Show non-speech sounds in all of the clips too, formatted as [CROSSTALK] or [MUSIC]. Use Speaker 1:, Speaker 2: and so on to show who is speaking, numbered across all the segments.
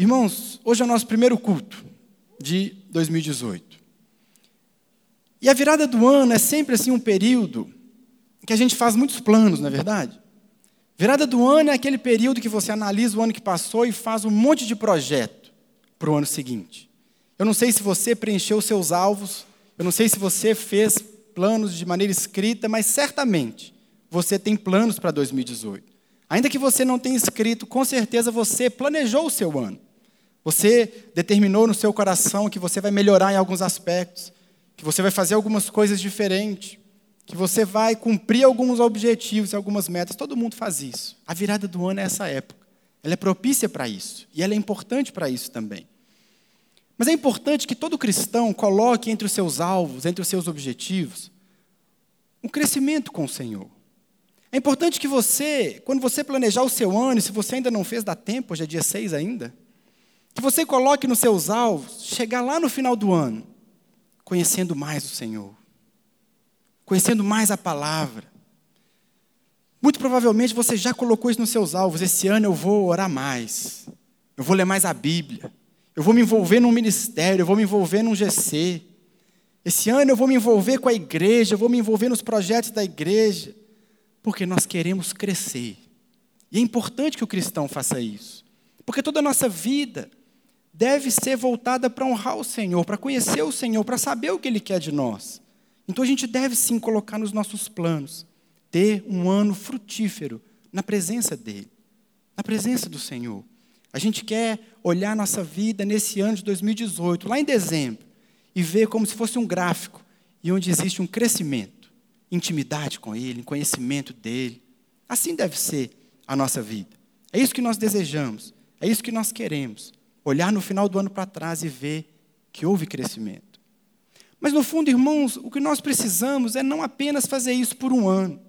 Speaker 1: Irmãos, hoje é o nosso primeiro culto de 2018. E a virada do ano é sempre assim um período que a gente faz muitos planos, não é verdade? Virada do ano é aquele período que você analisa o ano que passou e faz um monte de projeto para o ano seguinte. Eu não sei se você preencheu seus alvos, eu não sei se você fez planos de maneira escrita, mas certamente você tem planos para 2018. Ainda que você não tenha escrito, com certeza você planejou o seu ano. Você determinou no seu coração que você vai melhorar em alguns aspectos, que você vai fazer algumas coisas diferentes, que você vai cumprir alguns objetivos, algumas metas. Todo mundo faz isso. A virada do ano é essa época. Ela é propícia para isso e ela é importante para isso também. Mas é importante que todo cristão coloque entre os seus alvos, entre os seus objetivos, um crescimento com o Senhor. É importante que você, quando você planejar o seu ano, se você ainda não fez, dá tempo, hoje é dia 6 ainda, que você coloque nos seus alvos, chegar lá no final do ano, conhecendo mais o Senhor, conhecendo mais a palavra. Muito provavelmente você já colocou isso nos seus alvos. Esse ano eu vou orar mais, eu vou ler mais a Bíblia, eu vou me envolver num ministério, eu vou me envolver num GC. Esse ano eu vou me envolver com a igreja, eu vou me envolver nos projetos da igreja porque nós queremos crescer. E é importante que o cristão faça isso, porque toda a nossa vida deve ser voltada para honrar o Senhor, para conhecer o Senhor, para saber o que Ele quer de nós. Então a gente deve sim colocar nos nossos planos, ter um ano frutífero na presença dEle, na presença do Senhor. A gente quer olhar nossa vida nesse ano de 2018, lá em dezembro, e ver como se fosse um gráfico, e onde existe um crescimento intimidade com Ele, conhecimento dEle. Assim deve ser a nossa vida. É isso que nós desejamos, é isso que nós queremos. Olhar no final do ano para trás e ver que houve crescimento. Mas no fundo, irmãos, o que nós precisamos é não apenas fazer isso por um ano.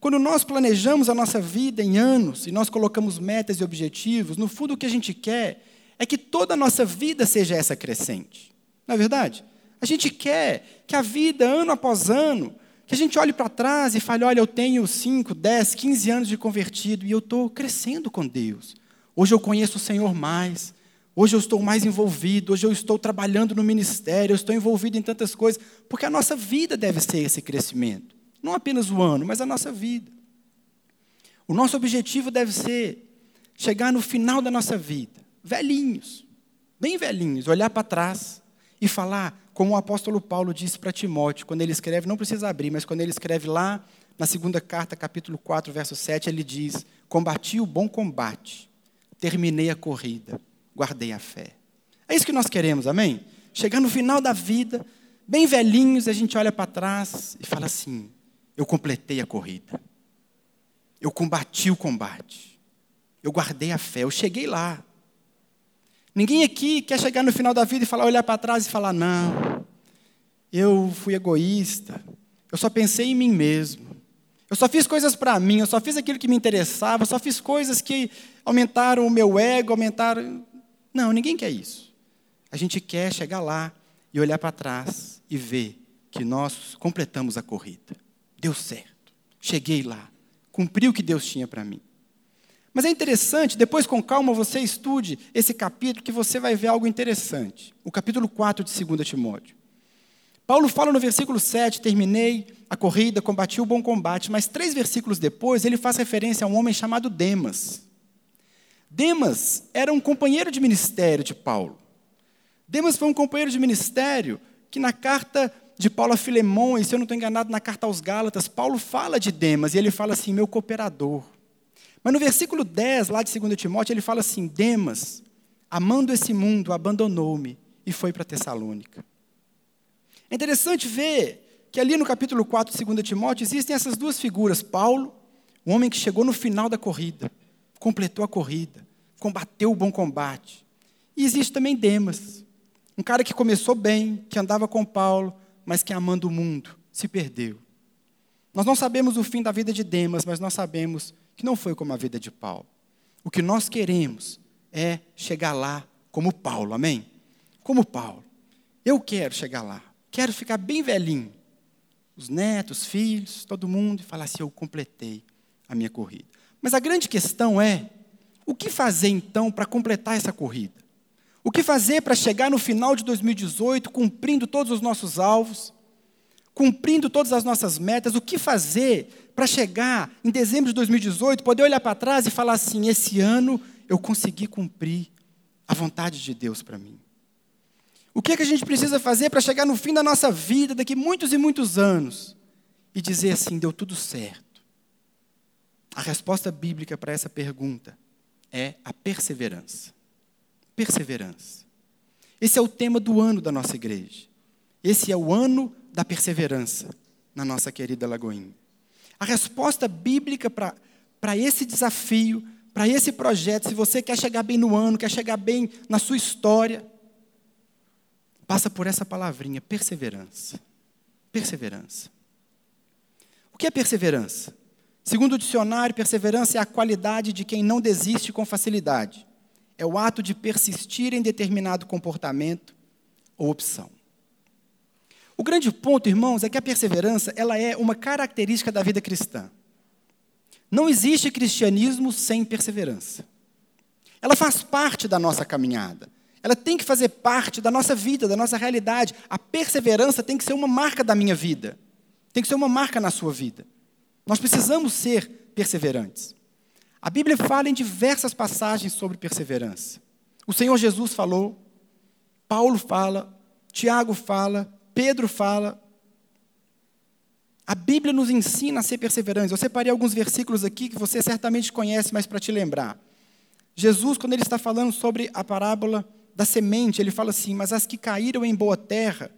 Speaker 1: Quando nós planejamos a nossa vida em anos e nós colocamos metas e objetivos, no fundo o que a gente quer é que toda a nossa vida seja essa crescente. Não é verdade? A gente quer que a vida, ano após ano, que a gente olhe para trás e fale: olha, eu tenho 5, 10, 15 anos de convertido e eu estou crescendo com Deus. Hoje eu conheço o Senhor mais. Hoje eu estou mais envolvido. Hoje eu estou trabalhando no ministério. Eu estou envolvido em tantas coisas. Porque a nossa vida deve ser esse crescimento. Não apenas o ano, mas a nossa vida. O nosso objetivo deve ser chegar no final da nossa vida, velhinhos, bem velhinhos, olhar para trás e falar: como o apóstolo Paulo disse para Timóteo, quando ele escreve, não precisa abrir, mas quando ele escreve lá na segunda carta, capítulo 4, verso 7, ele diz: Combati o bom combate, terminei a corrida, guardei a fé. É isso que nós queremos, amém? Chegar no final da vida, bem velhinhos, a gente olha para trás e fala assim: Eu completei a corrida, eu combati o combate, eu guardei a fé, eu cheguei lá. Ninguém aqui quer chegar no final da vida e falar, olhar para trás e falar, não, eu fui egoísta, eu só pensei em mim mesmo. Eu só fiz coisas para mim, eu só fiz aquilo que me interessava, eu só fiz coisas que aumentaram o meu ego, aumentaram. Não, ninguém quer isso. A gente quer chegar lá e olhar para trás e ver que nós completamos a corrida. Deu certo. Cheguei lá. Cumpri o que Deus tinha para mim. Mas é interessante, depois com calma você estude esse capítulo que você vai ver algo interessante. O capítulo 4 de 2 Timóteo. Paulo fala no versículo 7, terminei a corrida, combati o bom combate, mas três versículos depois ele faz referência a um homem chamado Demas. Demas era um companheiro de ministério de Paulo. Demas foi um companheiro de ministério que na carta de Paulo a Filemão, e se eu não estou enganado, na carta aos Gálatas, Paulo fala de Demas, e ele fala assim, meu cooperador. Mas no versículo 10, lá de 2 Timóteo, ele fala assim: Demas, amando esse mundo, abandonou-me e foi para Tessalônica. É interessante ver que ali no capítulo 4 de 2 Timóteo existem essas duas figuras: Paulo, um homem que chegou no final da corrida, completou a corrida, combateu o bom combate. E existe também Demas, um cara que começou bem, que andava com Paulo, mas que amando o mundo, se perdeu. Nós não sabemos o fim da vida de Demas, mas nós sabemos que não foi como a vida de Paulo. O que nós queremos é chegar lá como Paulo, amém? Como Paulo. Eu quero chegar lá, quero ficar bem velhinho. Os netos, filhos, todo mundo, e falar assim: eu completei a minha corrida. Mas a grande questão é: o que fazer então para completar essa corrida? O que fazer para chegar no final de 2018 cumprindo todos os nossos alvos, cumprindo todas as nossas metas? O que fazer para chegar em dezembro de 2018, poder olhar para trás e falar assim: esse ano eu consegui cumprir a vontade de Deus para mim? O que, é que a gente precisa fazer para chegar no fim da nossa vida, daqui muitos e muitos anos, e dizer assim: deu tudo certo? A resposta bíblica para essa pergunta é a perseverança perseverança. Esse é o tema do ano da nossa igreja. Esse é o ano da perseverança na nossa querida Lagoinha. A resposta bíblica para esse desafio, para esse projeto, se você quer chegar bem no ano, quer chegar bem na sua história, passa por essa palavrinha, perseverança. Perseverança. O que é perseverança? Segundo o dicionário, perseverança é a qualidade de quem não desiste com facilidade é o ato de persistir em determinado comportamento ou opção. O grande ponto, irmãos, é que a perseverança ela é uma característica da vida cristã. Não existe cristianismo sem perseverança. Ela faz parte da nossa caminhada. Ela tem que fazer parte da nossa vida, da nossa realidade. A perseverança tem que ser uma marca da minha vida. Tem que ser uma marca na sua vida. Nós precisamos ser perseverantes. A Bíblia fala em diversas passagens sobre perseverança. O Senhor Jesus falou, Paulo fala, Tiago fala, Pedro fala. A Bíblia nos ensina a ser perseverantes. Eu separei alguns versículos aqui que você certamente conhece, mas para te lembrar. Jesus, quando ele está falando sobre a parábola da semente, ele fala assim: Mas as que caíram em boa terra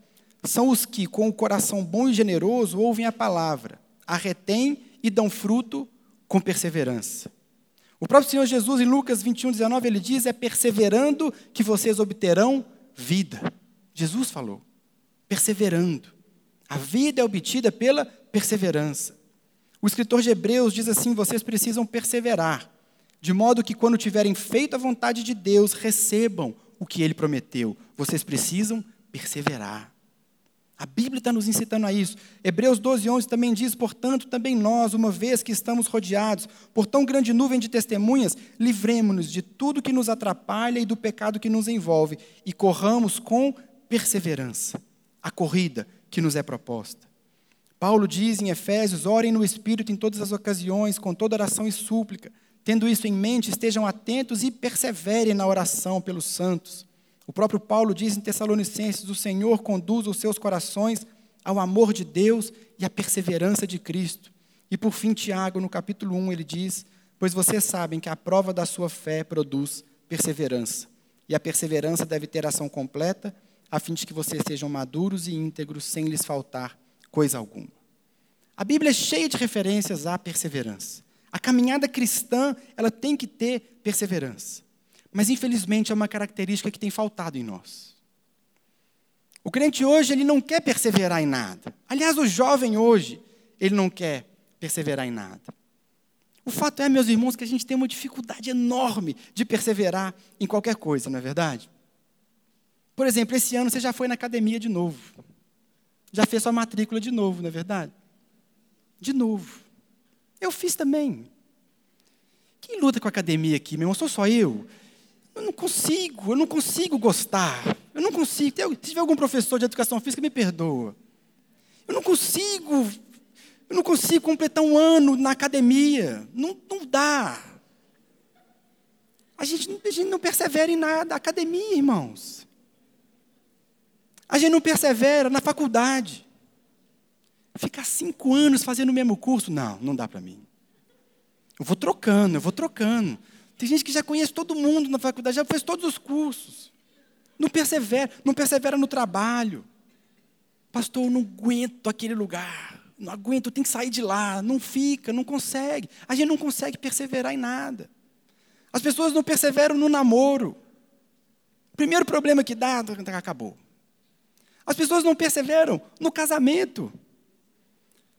Speaker 1: são os que, com o coração bom e generoso, ouvem a palavra, a retêm e dão fruto com perseverança. O próprio Senhor Jesus, em Lucas 21, 19, ele diz: É perseverando que vocês obterão vida. Jesus falou, perseverando. A vida é obtida pela perseverança. O escritor de Hebreus diz assim: vocês precisam perseverar, de modo que, quando tiverem feito a vontade de Deus, recebam o que ele prometeu. Vocês precisam perseverar. A Bíblia está nos incitando a isso. Hebreus 12, 11 também diz: Portanto, também nós, uma vez que estamos rodeados por tão grande nuvem de testemunhas, livremos-nos de tudo que nos atrapalha e do pecado que nos envolve, e corramos com perseverança a corrida que nos é proposta. Paulo diz em Efésios: Orem no Espírito em todas as ocasiões, com toda oração e súplica. Tendo isso em mente, estejam atentos e perseverem na oração pelos santos. O próprio Paulo diz em Tessalonicenses: o Senhor conduz os seus corações ao amor de Deus e à perseverança de Cristo. E por fim, Tiago, no capítulo 1, ele diz: Pois vocês sabem que a prova da sua fé produz perseverança. E a perseverança deve ter ação completa, a fim de que vocês sejam maduros e íntegros, sem lhes faltar coisa alguma. A Bíblia é cheia de referências à perseverança. A caminhada cristã, ela tem que ter perseverança. Mas infelizmente é uma característica que tem faltado em nós. O crente hoje, ele não quer perseverar em nada. Aliás, o jovem hoje, ele não quer perseverar em nada. O fato é, meus irmãos, que a gente tem uma dificuldade enorme de perseverar em qualquer coisa, não é verdade? Por exemplo, esse ano você já foi na academia de novo. Já fez sua matrícula de novo, não é verdade? De novo. Eu fiz também. Quem luta com a academia aqui, meu irmão? Sou só eu? Eu não consigo, eu não consigo gostar. Eu não consigo. Se tiver algum professor de educação física, me perdoa. Eu não consigo, eu não consigo completar um ano na academia. Não, não dá. A gente, a gente não persevera em nada. Academia, irmãos. A gente não persevera na faculdade. Ficar cinco anos fazendo o mesmo curso, não, não dá para mim. Eu vou trocando, eu vou trocando. Tem gente que já conhece todo mundo na faculdade, já fez todos os cursos. Não persevera, não persevera no trabalho. Pastor, eu não aguento aquele lugar. Não aguento, eu tenho que sair de lá. Não fica, não consegue. A gente não consegue perseverar em nada. As pessoas não perseveram no namoro. Primeiro problema que dá, acabou. As pessoas não perseveram no casamento.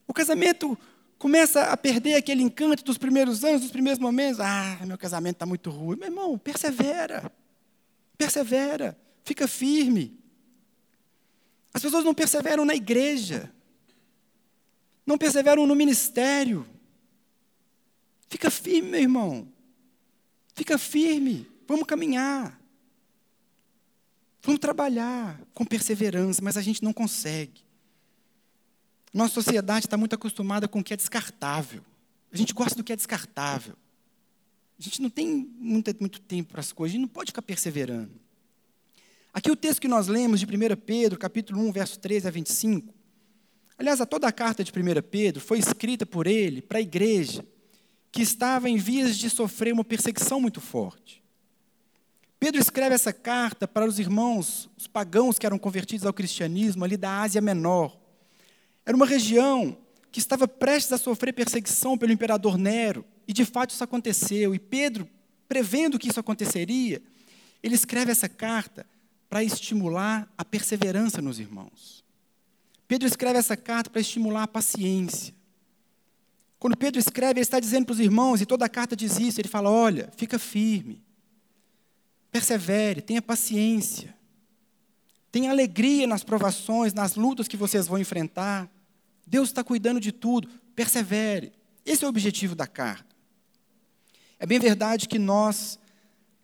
Speaker 1: O casamento começa a perder aquele encanto dos primeiros anos, dos primeiros momentos. Ah, meu casamento está muito ruim. Meu irmão, persevera. Persevera. Fica firme. As pessoas não perseveram na igreja. Não perseveram no ministério. Fica firme, meu irmão. Fica firme. Vamos caminhar. Vamos trabalhar com perseverança, mas a gente não consegue. Nossa sociedade está muito acostumada com o que é descartável. A gente gosta do que é descartável. A gente não tem muito, muito tempo para as coisas, a gente não pode ficar perseverando. Aqui o texto que nós lemos de 1 Pedro, capítulo 1, verso 13 a 25. Aliás, a toda a carta de 1 Pedro foi escrita por ele para a igreja que estava em vias de sofrer uma perseguição muito forte. Pedro escreve essa carta para os irmãos, os pagãos que eram convertidos ao cristianismo ali da Ásia Menor. Era uma região que estava prestes a sofrer perseguição pelo imperador Nero, e de fato isso aconteceu. E Pedro, prevendo que isso aconteceria, ele escreve essa carta para estimular a perseverança nos irmãos. Pedro escreve essa carta para estimular a paciência. Quando Pedro escreve, ele está dizendo para os irmãos, e toda a carta diz isso, ele fala: olha, fica firme, persevere, tenha paciência, tenha alegria nas provações, nas lutas que vocês vão enfrentar. Deus está cuidando de tudo, persevere. Esse é o objetivo da carta. É bem verdade que nós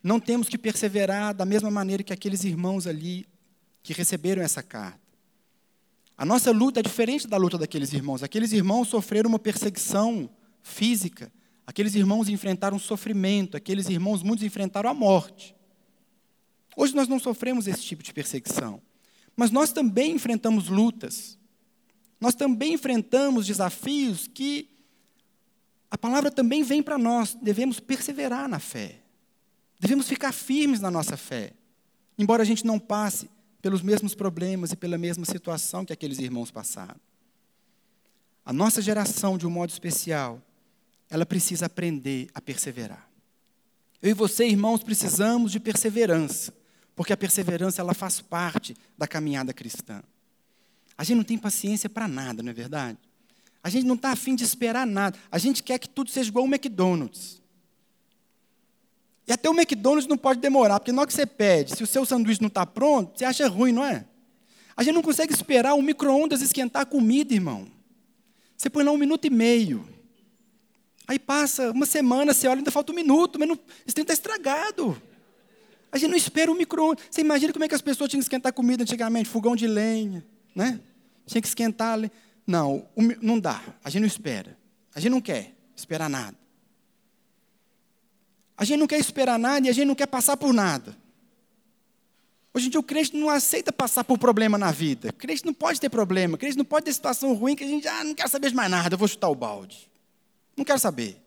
Speaker 1: não temos que perseverar da mesma maneira que aqueles irmãos ali que receberam essa carta. A nossa luta é diferente da luta daqueles irmãos. Aqueles irmãos sofreram uma perseguição física, aqueles irmãos enfrentaram sofrimento, aqueles irmãos muitos enfrentaram a morte. Hoje nós não sofremos esse tipo de perseguição, mas nós também enfrentamos lutas. Nós também enfrentamos desafios que a palavra também vem para nós, devemos perseverar na fé. Devemos ficar firmes na nossa fé. Embora a gente não passe pelos mesmos problemas e pela mesma situação que aqueles irmãos passaram. A nossa geração, de um modo especial, ela precisa aprender a perseverar. Eu e você, irmãos, precisamos de perseverança, porque a perseverança ela faz parte da caminhada cristã. A gente não tem paciência para nada, não é verdade? A gente não está afim de esperar nada. A gente quer que tudo seja igual ao McDonald's. E até o McDonald's não pode demorar, porque na hora que você pede, se o seu sanduíche não está pronto, você acha ruim, não é? A gente não consegue esperar o micro-ondas esquentar a comida, irmão. Você põe lá um minuto e meio. Aí passa uma semana, você olha, ainda falta um minuto, mas não, esse tempo está estragado. A gente não espera o micro-ondas. Você imagina como é que as pessoas tinham que esquentar comida antigamente? Fogão de lenha, né? Tinha que esquentar. Não, não dá. A gente não espera. A gente não quer esperar nada. A gente não quer esperar nada e a gente não quer passar por nada. Hoje em dia o crente não aceita passar por problema na vida. O crente não pode ter problema. O crente não pode ter situação ruim que a gente, ah, não quer saber de mais nada, eu vou chutar o balde. Não quero saber.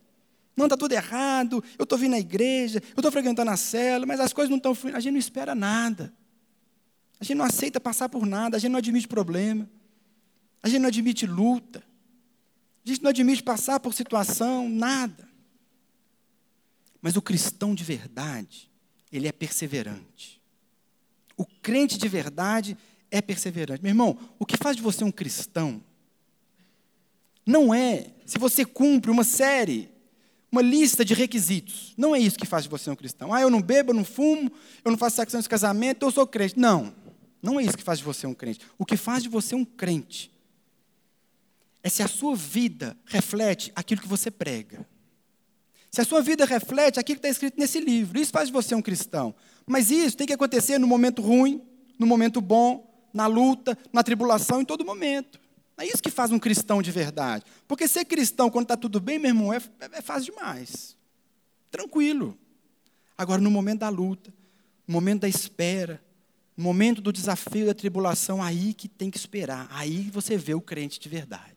Speaker 1: Não, está tudo errado, eu estou vindo na igreja, eu estou frequentando a cela, mas as coisas não estão fluindo. A gente não espera nada. A gente não aceita passar por nada, a gente não admite problema. A gente não admite luta. A gente não admite passar por situação, nada. Mas o cristão de verdade, ele é perseverante. O crente de verdade é perseverante. Meu irmão, o que faz de você um cristão não é se você cumpre uma série, uma lista de requisitos. Não é isso que faz de você um cristão. Ah, eu não bebo, eu não fumo, eu não faço sexo de casamento, eu sou crente. Não. Não é isso que faz de você um crente. O que faz de você um crente é se a sua vida reflete aquilo que você prega. Se a sua vida reflete aquilo que está escrito nesse livro, isso faz de você um cristão. Mas isso tem que acontecer no momento ruim, no momento bom, na luta, na tribulação, em todo momento. É isso que faz um cristão de verdade. Porque ser cristão quando está tudo bem, meu irmão, é, é fácil demais. Tranquilo. Agora, no momento da luta, no momento da espera, no momento do desafio da tribulação, aí que tem que esperar. Aí você vê o crente de verdade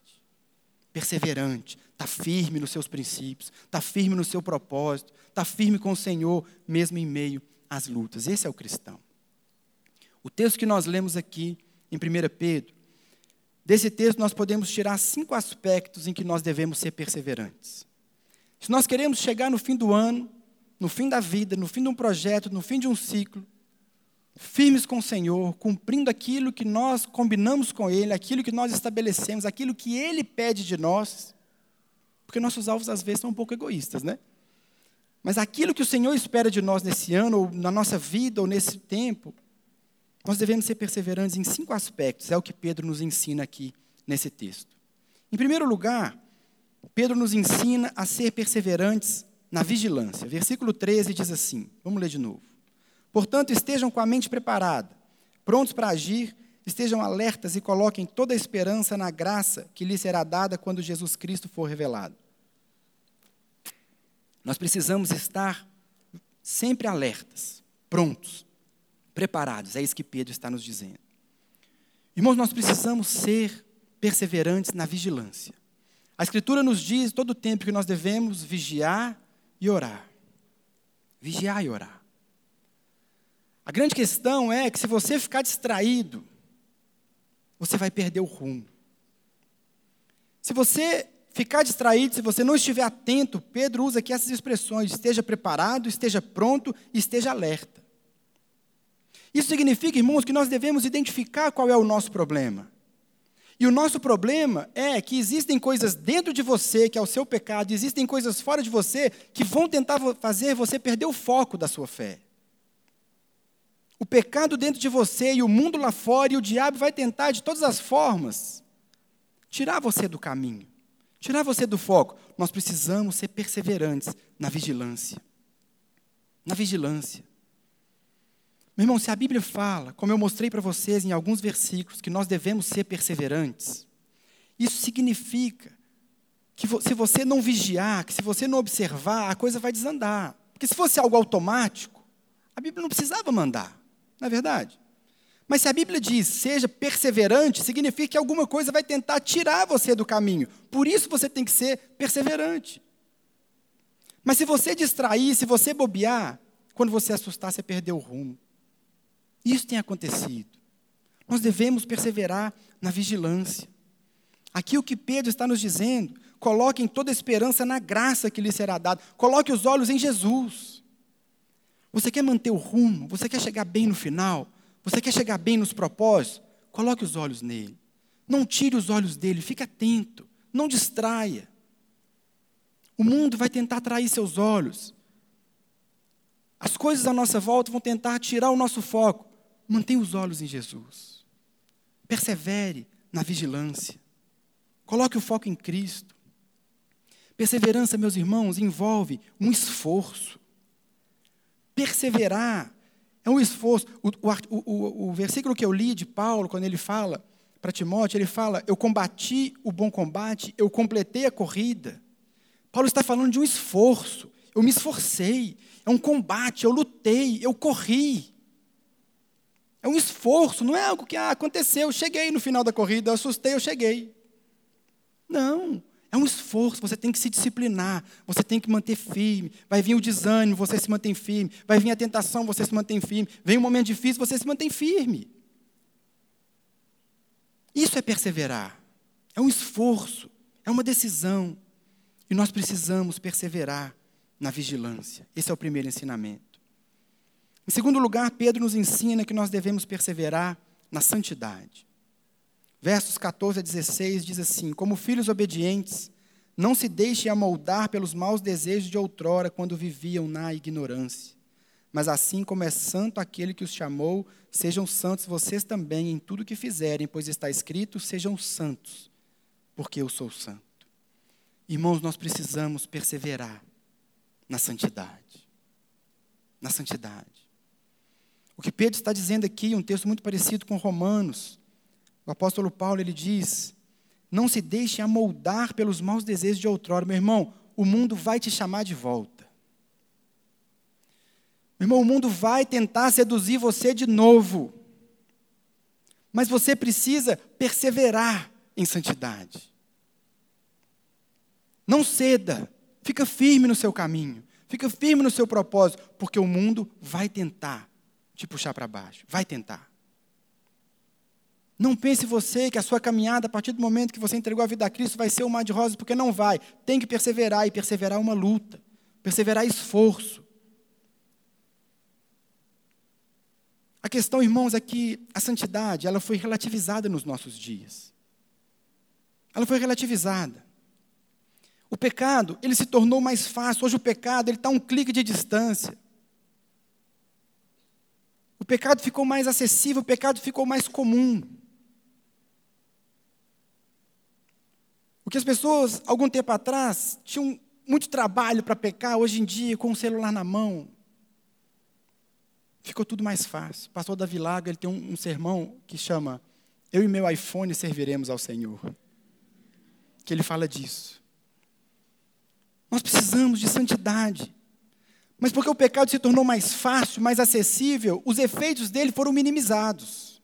Speaker 1: perseverante, está firme nos seus princípios, está firme no seu propósito, está firme com o Senhor, mesmo em meio às lutas. Esse é o cristão. O texto que nós lemos aqui, em 1 Pedro, desse texto nós podemos tirar cinco aspectos em que nós devemos ser perseverantes. Se nós queremos chegar no fim do ano, no fim da vida, no fim de um projeto, no fim de um ciclo, firmes com o Senhor, cumprindo aquilo que nós combinamos com Ele, aquilo que nós estabelecemos, aquilo que Ele pede de nós, porque nossos alvos às vezes são um pouco egoístas, né? Mas aquilo que o Senhor espera de nós nesse ano, ou na nossa vida, ou nesse tempo, nós devemos ser perseverantes em cinco aspectos, é o que Pedro nos ensina aqui nesse texto. Em primeiro lugar, Pedro nos ensina a ser perseverantes na vigilância. Versículo 13 diz assim: vamos ler de novo. Portanto, estejam com a mente preparada, prontos para agir, estejam alertas e coloquem toda a esperança na graça que lhes será dada quando Jesus Cristo for revelado. Nós precisamos estar sempre alertas, prontos, preparados. É isso que Pedro está nos dizendo. Irmãos, nós precisamos ser perseverantes na vigilância. A Escritura nos diz todo o tempo que nós devemos vigiar e orar. Vigiar e orar. A grande questão é que se você ficar distraído, você vai perder o rumo. Se você ficar distraído, se você não estiver atento, Pedro usa aqui essas expressões: esteja preparado, esteja pronto esteja alerta. Isso significa, irmãos, que nós devemos identificar qual é o nosso problema. E o nosso problema é que existem coisas dentro de você, que é o seu pecado, existem coisas fora de você que vão tentar fazer você perder o foco da sua fé. O pecado dentro de você e o mundo lá fora, e o diabo vai tentar de todas as formas tirar você do caminho, tirar você do foco. Nós precisamos ser perseverantes na vigilância. Na vigilância. Meu irmão, se a Bíblia fala, como eu mostrei para vocês em alguns versículos, que nós devemos ser perseverantes, isso significa que se você não vigiar, que se você não observar, a coisa vai desandar. Porque se fosse algo automático, a Bíblia não precisava mandar, não é verdade? Mas se a Bíblia diz seja perseverante, significa que alguma coisa vai tentar tirar você do caminho. Por isso você tem que ser perseverante. Mas se você distrair, se você bobear, quando você assustar, você perdeu o rumo. Isso tem acontecido. Nós devemos perseverar na vigilância. Aqui o que Pedro está nos dizendo, coloquem toda esperança na graça que lhe será dada. Coloque os olhos em Jesus. Você quer manter o rumo? Você quer chegar bem no final? Você quer chegar bem nos propósitos? Coloque os olhos nele. Não tire os olhos dele, fique atento. Não distraia. O mundo vai tentar atrair seus olhos. As coisas à nossa volta vão tentar tirar o nosso foco. Mantenha os olhos em Jesus. Persevere na vigilância. Coloque o foco em Cristo. Perseverança, meus irmãos, envolve um esforço. Perseverar é um esforço. O, o, o, o versículo que eu li de Paulo, quando ele fala para Timóteo, ele fala: Eu combati o bom combate, eu completei a corrida. Paulo está falando de um esforço. Eu me esforcei. É um combate, eu lutei, eu corri. É um esforço, não é algo que ah, aconteceu, eu cheguei no final da corrida, assustei, eu cheguei. Não, é um esforço, você tem que se disciplinar, você tem que manter firme. Vai vir o desânimo, você se mantém firme. Vai vir a tentação, você se mantém firme. Vem um momento difícil, você se mantém firme. Isso é perseverar. É um esforço, é uma decisão. E nós precisamos perseverar na vigilância. Esse é o primeiro ensinamento. Em segundo lugar, Pedro nos ensina que nós devemos perseverar na santidade. Versos 14 a 16 diz assim: Como filhos obedientes, não se deixem amoldar pelos maus desejos de outrora, quando viviam na ignorância. Mas assim como é santo aquele que os chamou, sejam santos vocês também em tudo que fizerem, pois está escrito: sejam santos, porque eu sou santo. Irmãos, nós precisamos perseverar na santidade. Na santidade. O que Pedro está dizendo aqui, um texto muito parecido com Romanos. O apóstolo Paulo ele diz: Não se deixe amoldar pelos maus desejos de outrora. Meu irmão, o mundo vai te chamar de volta. Meu irmão, o mundo vai tentar seduzir você de novo. Mas você precisa perseverar em santidade. Não ceda, fica firme no seu caminho, fica firme no seu propósito, porque o mundo vai tentar te puxar para baixo. Vai tentar. Não pense você que a sua caminhada, a partir do momento que você entregou a vida a Cristo, vai ser um mar de rosas, porque não vai. Tem que perseverar, e perseverar é uma luta. Perseverar é esforço. A questão, irmãos, é que a santidade, ela foi relativizada nos nossos dias. Ela foi relativizada. O pecado, ele se tornou mais fácil. Hoje o pecado, ele está um clique de distância. O pecado ficou mais acessível, o pecado ficou mais comum. O que as pessoas, algum tempo atrás, tinham muito trabalho para pecar, hoje em dia, com o celular na mão. ficou tudo mais fácil. O pastor Davi Lago ele tem um, um sermão que chama Eu e meu iPhone serviremos ao Senhor. Que ele fala disso. Nós precisamos de santidade. Mas porque o pecado se tornou mais fácil, mais acessível, os efeitos dele foram minimizados.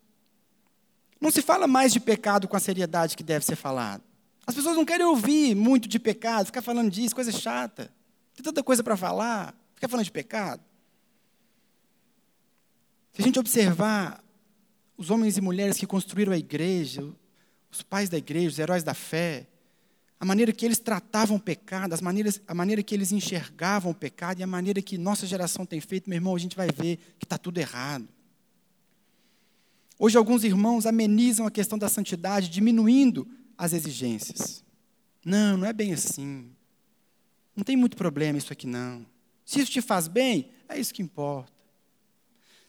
Speaker 1: Não se fala mais de pecado com a seriedade que deve ser falado. As pessoas não querem ouvir muito de pecado, ficar falando disso, coisa chata. Tem tanta coisa para falar, ficar falando de pecado. Se a gente observar os homens e mulheres que construíram a igreja, os pais da igreja, os heróis da fé, a maneira que eles tratavam o pecado, as maneiras, a maneira que eles enxergavam o pecado e a maneira que nossa geração tem feito, meu irmão, a gente vai ver que está tudo errado. Hoje, alguns irmãos amenizam a questão da santidade, diminuindo as exigências. Não, não é bem assim. Não tem muito problema isso aqui, não. Se isso te faz bem, é isso que importa.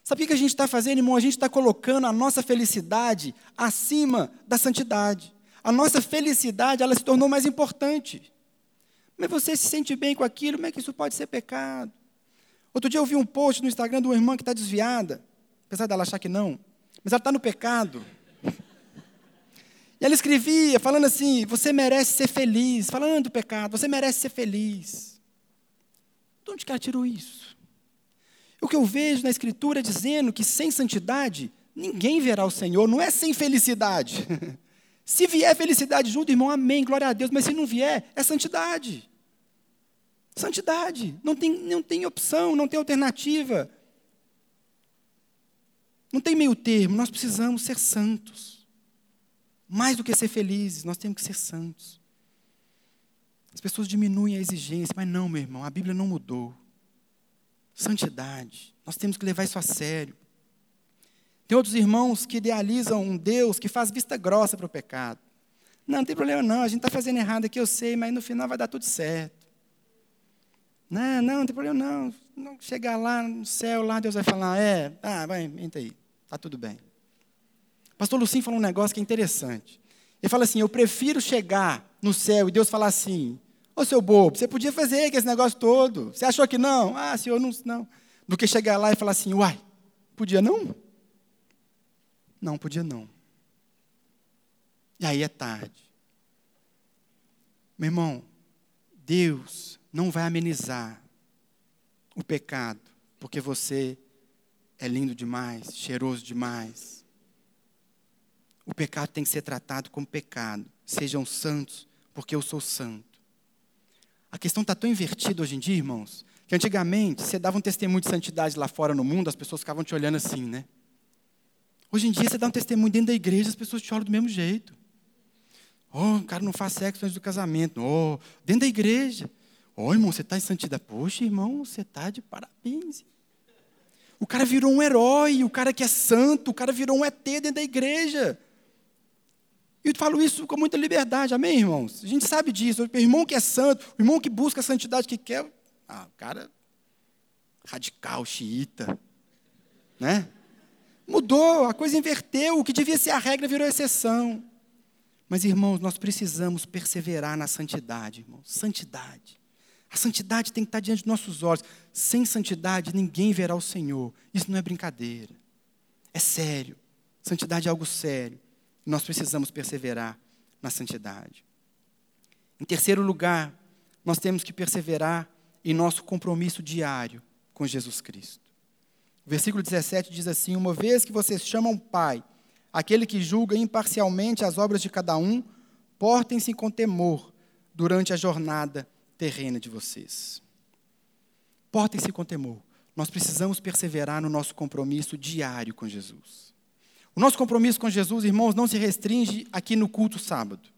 Speaker 1: Sabe o que a gente está fazendo, irmão? A gente está colocando a nossa felicidade acima da santidade. A nossa felicidade, ela se tornou mais importante. Mas você se sente bem com aquilo, como é que isso pode ser pecado? Outro dia eu vi um post no Instagram de uma irmã que está desviada, apesar dela achar que não, mas ela está no pecado. E ela escrevia, falando assim: Você merece ser feliz, falando do pecado, você merece ser feliz. De onde que ela tirou isso? O que eu vejo na Escritura dizendo que sem santidade, ninguém verá o Senhor, não é sem felicidade. [LAUGHS] se vier felicidade junto, irmão, amém, glória a Deus, mas se não vier, é santidade. Santidade, não tem, não tem opção, não tem alternativa. Não tem meio termo, nós precisamos ser santos. Mais do que ser felizes, nós temos que ser santos. As pessoas diminuem a exigência, mas não, meu irmão, a Bíblia não mudou. Santidade. Nós temos que levar isso a sério. Tem outros irmãos que idealizam um Deus que faz vista grossa para o pecado. Não, não tem problema não, a gente está fazendo errado aqui, eu sei, mas no final vai dar tudo certo. Não, não, não tem problema não. não chegar lá no céu, lá Deus vai falar, é, ah, vai, entra aí, está tudo bem. Pastor Lucim falou um negócio que é interessante. Ele fala assim, eu prefiro chegar no céu e Deus falar assim, Ô seu bobo, você podia fazer esse negócio todo. Você achou que não? Ah, senhor, não. não. Do que chegar lá e falar assim, uai, podia não? Não, podia não. E aí é tarde. Meu irmão, Deus não vai amenizar o pecado, porque você é lindo demais, cheiroso demais. O pecado tem que ser tratado como pecado. Sejam santos, porque eu sou santo. A questão está tão invertida hoje em dia, irmãos, que antigamente você dava um testemunho de santidade lá fora no mundo, as pessoas ficavam te olhando assim, né? Hoje em dia você dá um testemunho dentro da igreja, as pessoas te olham do mesmo jeito. Oh, o cara não faz sexo antes do casamento. Oh, dentro da igreja. Oh, irmão, você está em santidade. Poxa, irmão, você está de parabéns. O cara virou um herói, o cara que é santo, o cara virou um ET dentro da igreja. E eu falo isso com muita liberdade, amém, irmãos? A gente sabe disso. O irmão que é santo, o irmão que busca a santidade que quer, ah, o cara radical, xiita, né? Mudou, a coisa inverteu, o que devia ser a regra virou exceção. Mas, irmãos, nós precisamos perseverar na santidade, irmãos. Santidade. A santidade tem que estar diante dos nossos olhos. Sem santidade, ninguém verá o Senhor. Isso não é brincadeira. É sério. Santidade é algo sério. Nós precisamos perseverar na santidade. Em terceiro lugar, nós temos que perseverar em nosso compromisso diário com Jesus Cristo. O versículo 17 diz assim: Uma vez que vocês chamam Pai, aquele que julga imparcialmente as obras de cada um, portem-se com temor durante a jornada terrena de vocês. Portem-se com temor. Nós precisamos perseverar no nosso compromisso diário com Jesus. O nosso compromisso com Jesus, irmãos, não se restringe aqui no culto sábado.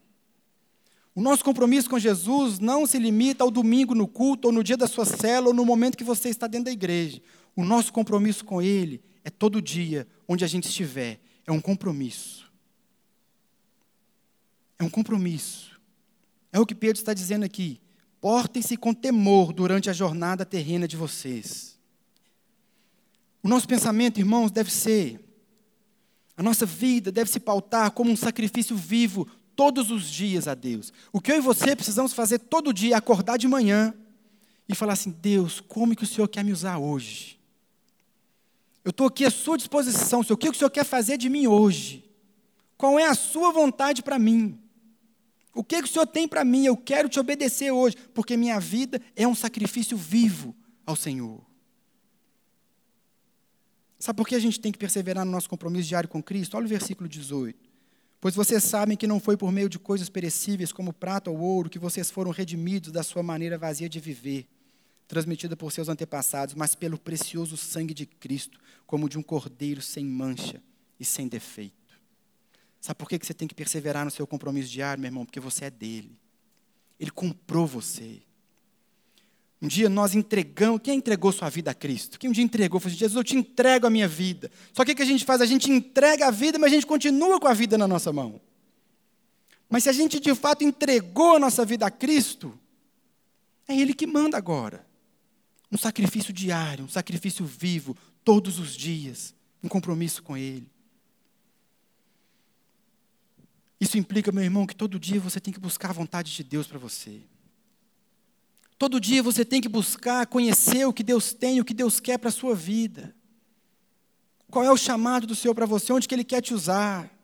Speaker 1: O nosso compromisso com Jesus não se limita ao domingo no culto, ou no dia da sua cela, ou no momento que você está dentro da igreja. O nosso compromisso com Ele é todo dia, onde a gente estiver. É um compromisso. É um compromisso. É o que Pedro está dizendo aqui. Portem-se com temor durante a jornada terrena de vocês. O nosso pensamento, irmãos, deve ser a nossa vida deve se pautar como um sacrifício vivo todos os dias a Deus. O que eu e você precisamos fazer todo dia é acordar de manhã e falar assim: Deus, como que o Senhor quer me usar hoje? Eu estou aqui à sua disposição. Senhor, o que o Senhor quer fazer de mim hoje? Qual é a sua vontade para mim? O que, que o Senhor tem para mim? Eu quero te obedecer hoje, porque minha vida é um sacrifício vivo ao Senhor. Sabe por que a gente tem que perseverar no nosso compromisso diário com Cristo? Olha o versículo 18. Pois vocês sabem que não foi por meio de coisas perecíveis como prata ou ouro que vocês foram redimidos da sua maneira vazia de viver, transmitida por seus antepassados, mas pelo precioso sangue de Cristo, como de um cordeiro sem mancha e sem defeito. Sabe por que você tem que perseverar no seu compromisso diário, meu irmão? Porque você é dele. Ele comprou você. Um dia nós entregamos, quem entregou sua vida a Cristo? Quem um dia entregou? Falou assim, Jesus, eu te entrego a minha vida. Só que o que a gente faz? A gente entrega a vida, mas a gente continua com a vida na nossa mão. Mas se a gente de fato entregou a nossa vida a Cristo, é Ele que manda agora. Um sacrifício diário, um sacrifício vivo, todos os dias, um compromisso com Ele. Isso implica, meu irmão, que todo dia você tem que buscar a vontade de Deus para você. Todo dia você tem que buscar conhecer o que Deus tem, o que Deus quer para a sua vida. Qual é o chamado do Senhor para você, onde que Ele quer te usar.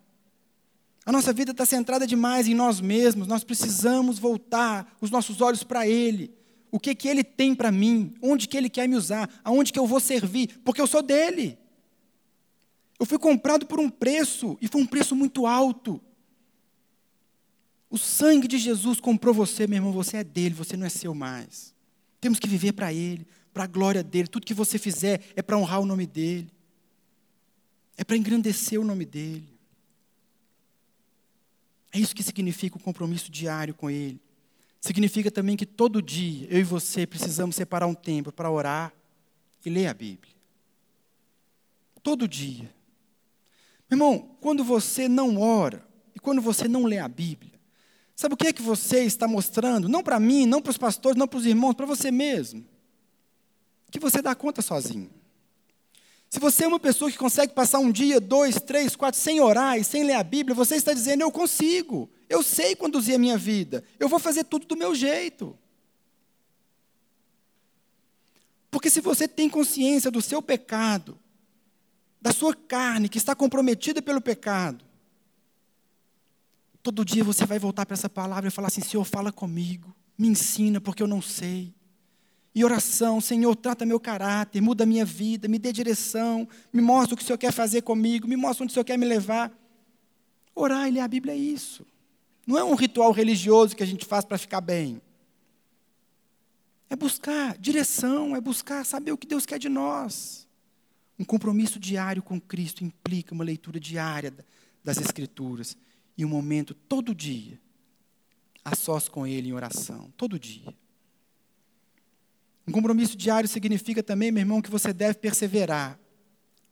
Speaker 1: A nossa vida está centrada demais em nós mesmos, nós precisamos voltar os nossos olhos para Ele. O que, que Ele tem para mim, onde que Ele quer me usar, aonde que eu vou servir, porque eu sou dele. Eu fui comprado por um preço, e foi um preço muito alto. O sangue de Jesus comprou você, meu irmão, você é dele, você não é seu mais. Temos que viver para ele, para a glória dele. Tudo que você fizer é para honrar o nome dele. É para engrandecer o nome dele. É isso que significa o compromisso diário com ele. Significa também que todo dia eu e você precisamos separar um tempo para orar e ler a Bíblia. Todo dia. Meu irmão, quando você não ora e quando você não lê a Bíblia, Sabe o que é que você está mostrando? Não para mim, não para os pastores, não para os irmãos, para você mesmo. Que você dá conta sozinho. Se você é uma pessoa que consegue passar um dia, dois, três, quatro, sem orar e sem ler a Bíblia, você está dizendo: Eu consigo, eu sei conduzir a minha vida, eu vou fazer tudo do meu jeito. Porque se você tem consciência do seu pecado, da sua carne que está comprometida pelo pecado, Todo dia você vai voltar para essa palavra e falar assim: Senhor, fala comigo, me ensina, porque eu não sei. E oração, Senhor, trata meu caráter, muda minha vida, me dê direção, me mostra o que o Senhor quer fazer comigo, me mostra onde o Senhor quer me levar. Orar e ler a Bíblia é isso. Não é um ritual religioso que a gente faz para ficar bem. É buscar direção, é buscar saber o que Deus quer de nós. Um compromisso diário com Cristo implica uma leitura diária das Escrituras e um momento todo dia a sós com Ele em oração, todo dia. Um compromisso diário significa também, meu irmão, que você deve perseverar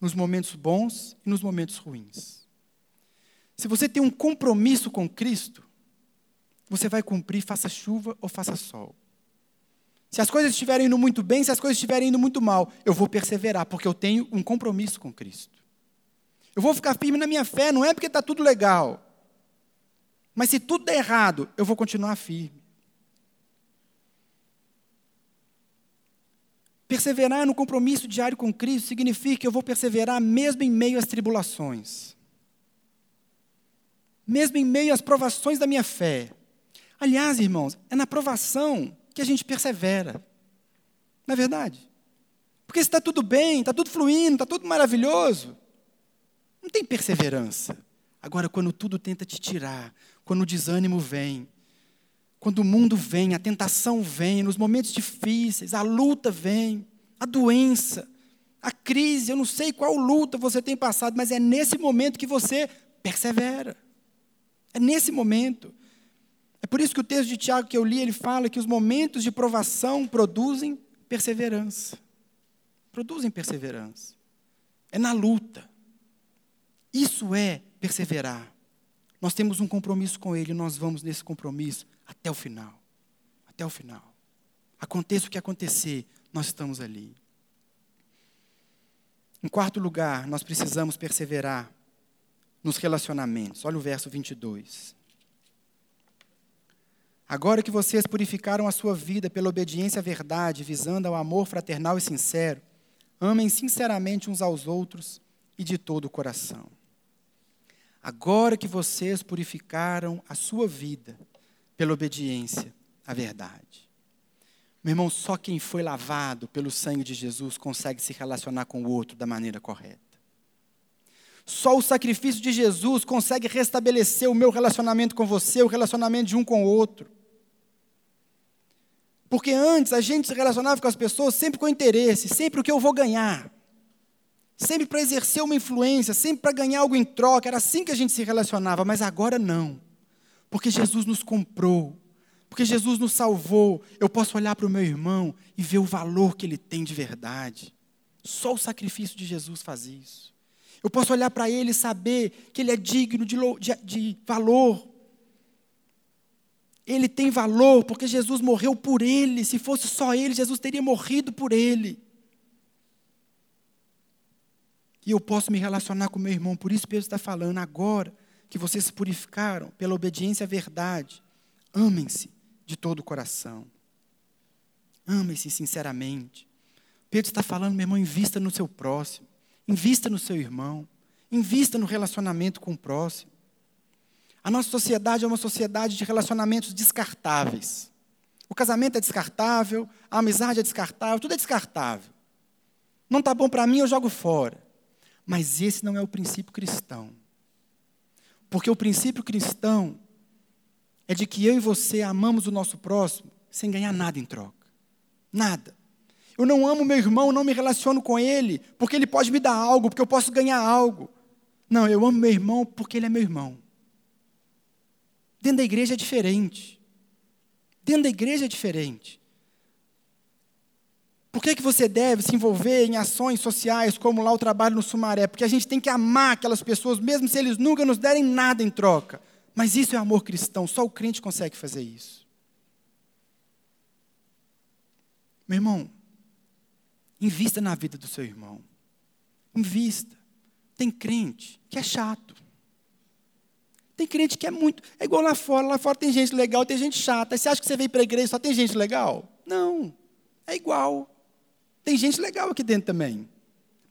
Speaker 1: nos momentos bons e nos momentos ruins. Se você tem um compromisso com Cristo, você vai cumprir, faça chuva ou faça sol. Se as coisas estiverem indo muito bem, se as coisas estiverem indo muito mal, eu vou perseverar, porque eu tenho um compromisso com Cristo. Eu vou ficar firme na minha fé, não é porque está tudo legal. Mas se tudo der errado, eu vou continuar firme. Perseverar no compromisso diário com Cristo significa que eu vou perseverar mesmo em meio às tribulações. Mesmo em meio às provações da minha fé. Aliás, irmãos, é na provação que a gente persevera. Não é verdade? Porque se está tudo bem, está tudo fluindo, está tudo maravilhoso, não tem perseverança. Agora, quando tudo tenta te tirar, quando o desânimo vem, quando o mundo vem, a tentação vem, nos momentos difíceis, a luta vem, a doença, a crise, eu não sei qual luta você tem passado, mas é nesse momento que você persevera. É nesse momento. É por isso que o texto de Tiago que eu li, ele fala que os momentos de provação produzem perseverança. Produzem perseverança. É na luta. Isso é perseverar. Nós temos um compromisso com Ele, nós vamos nesse compromisso até o final. Até o final. Aconteça o que acontecer, nós estamos ali. Em quarto lugar, nós precisamos perseverar nos relacionamentos. Olha o verso 22. Agora que vocês purificaram a sua vida pela obediência à verdade, visando ao amor fraternal e sincero, Amem sinceramente uns aos outros e de todo o coração. Agora que vocês purificaram a sua vida pela obediência à verdade. Meu irmão, só quem foi lavado pelo sangue de Jesus consegue se relacionar com o outro da maneira correta. Só o sacrifício de Jesus consegue restabelecer o meu relacionamento com você, o relacionamento de um com o outro. Porque antes a gente se relacionava com as pessoas sempre com interesse, sempre o que eu vou ganhar. Sempre para exercer uma influência, sempre para ganhar algo em troca. Era assim que a gente se relacionava, mas agora não. Porque Jesus nos comprou. Porque Jesus nos salvou. Eu posso olhar para o meu irmão e ver o valor que ele tem de verdade. Só o sacrifício de Jesus faz isso. Eu posso olhar para ele e saber que ele é digno de, de, de valor. Ele tem valor porque Jesus morreu por ele. Se fosse só ele, Jesus teria morrido por ele. E eu posso me relacionar com meu irmão. Por isso Pedro está falando agora que vocês se purificaram pela obediência à verdade. Amem-se de todo o coração. Amem-se sinceramente. Pedro está falando, meu irmão, invista no seu próximo. Invista no seu irmão. Invista no relacionamento com o próximo. A nossa sociedade é uma sociedade de relacionamentos descartáveis. O casamento é descartável, a amizade é descartável, tudo é descartável. Não está bom para mim, eu jogo fora. Mas esse não é o princípio cristão. Porque o princípio cristão é de que eu e você amamos o nosso próximo sem ganhar nada em troca. Nada. Eu não amo meu irmão, não me relaciono com ele, porque ele pode me dar algo, porque eu posso ganhar algo. Não, eu amo meu irmão porque ele é meu irmão. Dentro da igreja é diferente. Dentro da igreja é diferente. Por que, que você deve se envolver em ações sociais, como lá o trabalho no Sumaré? Porque a gente tem que amar aquelas pessoas, mesmo se eles nunca nos derem nada em troca. Mas isso é amor cristão, só o crente consegue fazer isso. Meu irmão, invista na vida do seu irmão. Invista. Tem crente que é chato. Tem crente que é muito. É igual lá fora. Lá fora tem gente legal, tem gente chata. Você acha que você veio para a igreja e só tem gente legal? Não. É igual. Tem gente legal aqui dentro também.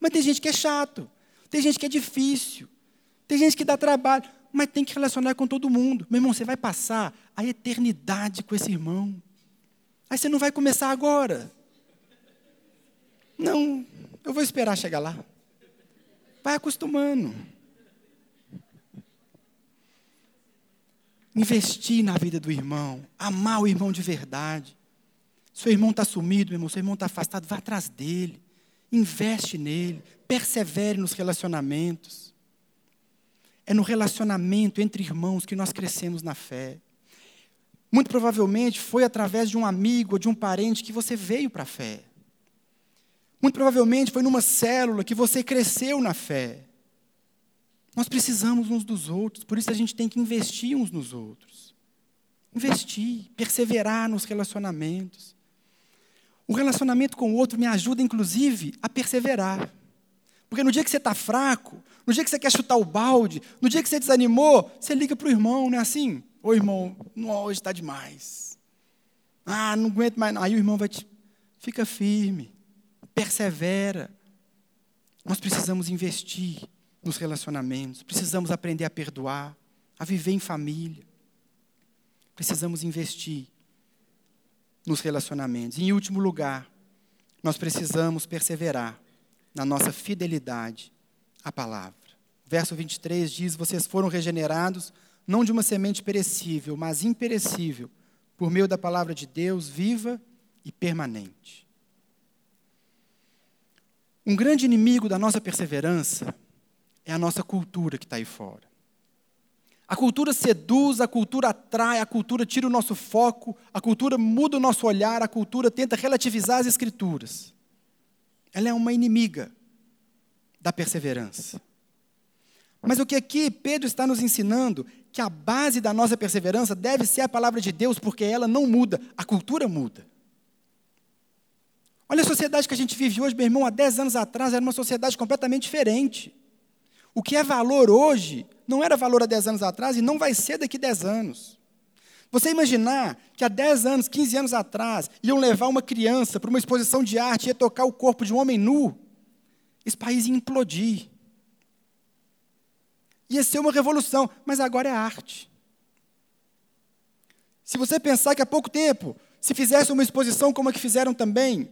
Speaker 1: Mas tem gente que é chato. Tem gente que é difícil. Tem gente que dá trabalho. Mas tem que relacionar com todo mundo. Meu irmão, você vai passar a eternidade com esse irmão. Aí você não vai começar agora. Não, eu vou esperar chegar lá. Vai acostumando. Investir na vida do irmão, amar o irmão de verdade. Seu irmão está sumido, meu irmão, seu irmão está afastado, vá atrás dele. Investe nele, persevere nos relacionamentos. É no relacionamento entre irmãos que nós crescemos na fé. Muito provavelmente foi através de um amigo ou de um parente que você veio para a fé. Muito provavelmente foi numa célula que você cresceu na fé. Nós precisamos uns dos outros, por isso a gente tem que investir uns nos outros. Investir, perseverar nos relacionamentos. O relacionamento com o outro me ajuda, inclusive, a perseverar. Porque no dia que você está fraco, no dia que você quer chutar o balde, no dia que você desanimou, você liga para o irmão, não é assim? Ô irmão, hoje está demais. Ah, não aguento mais. Não. Aí o irmão vai te. Fica firme, persevera. Nós precisamos investir nos relacionamentos, precisamos aprender a perdoar, a viver em família. Precisamos investir nos relacionamentos. Em último lugar, nós precisamos perseverar na nossa fidelidade à palavra. Verso 23 diz: Vocês foram regenerados não de uma semente perecível, mas imperecível, por meio da palavra de Deus viva e permanente. Um grande inimigo da nossa perseverança é a nossa cultura que está aí fora. A cultura seduz, a cultura atrai, a cultura tira o nosso foco, a cultura muda o nosso olhar, a cultura tenta relativizar as escrituras. Ela é uma inimiga da perseverança. Mas o que aqui Pedro está nos ensinando, que a base da nossa perseverança deve ser a palavra de Deus, porque ela não muda, a cultura muda. Olha a sociedade que a gente vive hoje, meu irmão, há 10 anos atrás era uma sociedade completamente diferente. O que é valor hoje não era valor há 10 anos atrás e não vai ser daqui a 10 anos. Você imaginar que há 10 anos, 15 anos atrás, iam levar uma criança para uma exposição de arte e ia tocar o corpo de um homem nu, esse país ia implodir. Ia ser uma revolução, mas agora é arte. Se você pensar que há pouco tempo, se fizesse uma exposição como a que fizeram também,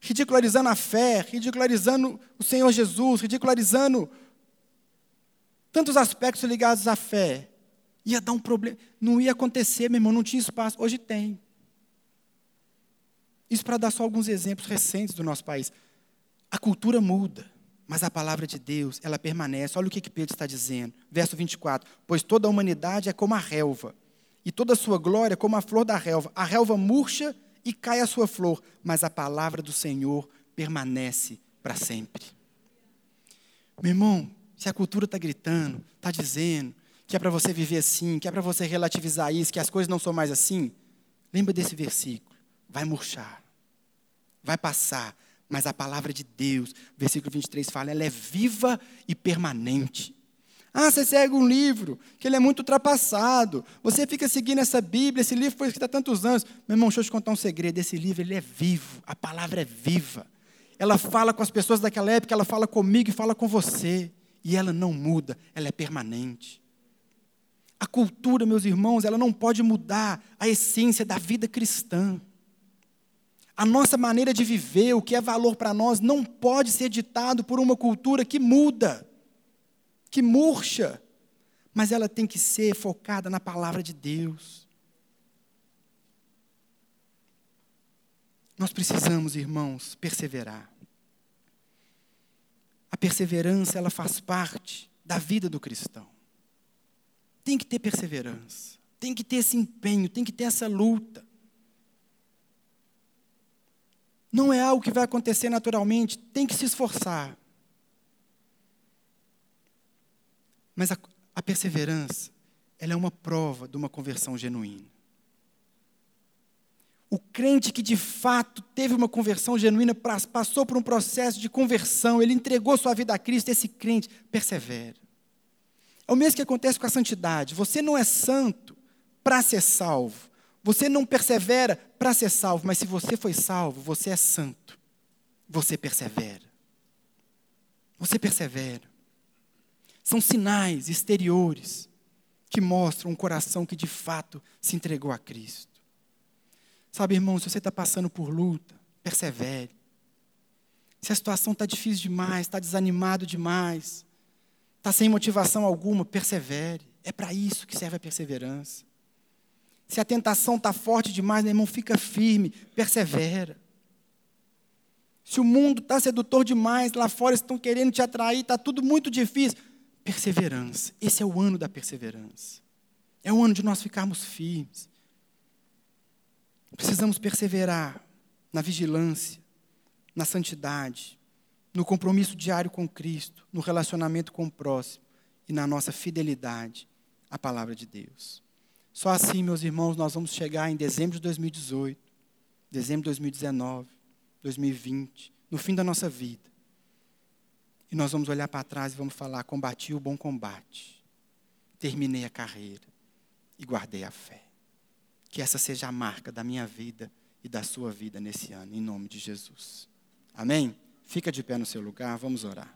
Speaker 1: ridicularizando a fé, ridicularizando o Senhor Jesus, ridicularizando tantos aspectos ligados à fé, ia dar um problema. Não ia acontecer, meu irmão, não tinha espaço. Hoje tem. Isso para dar só alguns exemplos recentes do nosso país. A cultura muda, mas a palavra de Deus, ela permanece. Olha o que, que Pedro está dizendo. Verso 24. Pois toda a humanidade é como a relva, e toda a sua glória é como a flor da relva. A relva murcha e cai a sua flor, mas a palavra do Senhor permanece para sempre. Meu irmão, se a cultura está gritando, está dizendo que é para você viver assim, que é para você relativizar isso, que as coisas não são mais assim, lembra desse versículo. Vai murchar, vai passar, mas a palavra de Deus, versículo 23 fala, ela é viva e permanente. Ah, você segue um livro, que ele é muito ultrapassado. Você fica seguindo essa Bíblia, esse livro foi escrito há tantos anos. Meu irmão, deixa eu te contar um segredo. Esse livro, ele é vivo. A palavra é viva. Ela fala com as pessoas daquela época, ela fala comigo e fala com você. E ela não muda, ela é permanente. A cultura, meus irmãos, ela não pode mudar a essência da vida cristã. A nossa maneira de viver, o que é valor para nós, não pode ser ditado por uma cultura que muda, que murcha, mas ela tem que ser focada na palavra de Deus. Nós precisamos, irmãos, perseverar. A perseverança, ela faz parte da vida do cristão. Tem que ter perseverança, tem que ter esse empenho, tem que ter essa luta. Não é algo que vai acontecer naturalmente, tem que se esforçar. Mas a, a perseverança, ela é uma prova de uma conversão genuína. O crente que de fato teve uma conversão genuína, passou por um processo de conversão, ele entregou sua vida a Cristo, esse crente persevera. É o mesmo que acontece com a santidade. Você não é santo para ser salvo. Você não persevera para ser salvo, mas se você foi salvo, você é santo. Você persevera. Você persevera. São sinais exteriores que mostram um coração que de fato se entregou a Cristo. Sabe, irmão, se você está passando por luta, persevere. Se a situação está difícil demais, está desanimado demais, está sem motivação alguma, persevere. É para isso que serve a perseverança. Se a tentação está forte demais, meu irmão, fica firme, persevera. Se o mundo está sedutor demais, lá fora estão querendo te atrair, está tudo muito difícil. Perseverança. Esse é o ano da perseverança. É o ano de nós ficarmos firmes. Precisamos perseverar na vigilância, na santidade, no compromisso diário com Cristo, no relacionamento com o próximo e na nossa fidelidade à palavra de Deus. Só assim, meus irmãos, nós vamos chegar em dezembro de 2018, dezembro de 2019, 2020, no fim da nossa vida. E nós vamos olhar para trás e vamos falar: combati o bom combate, terminei a carreira e guardei a fé. Que essa seja a marca da minha vida e da sua vida nesse ano, em nome de Jesus. Amém? Fica de pé no seu lugar, vamos orar.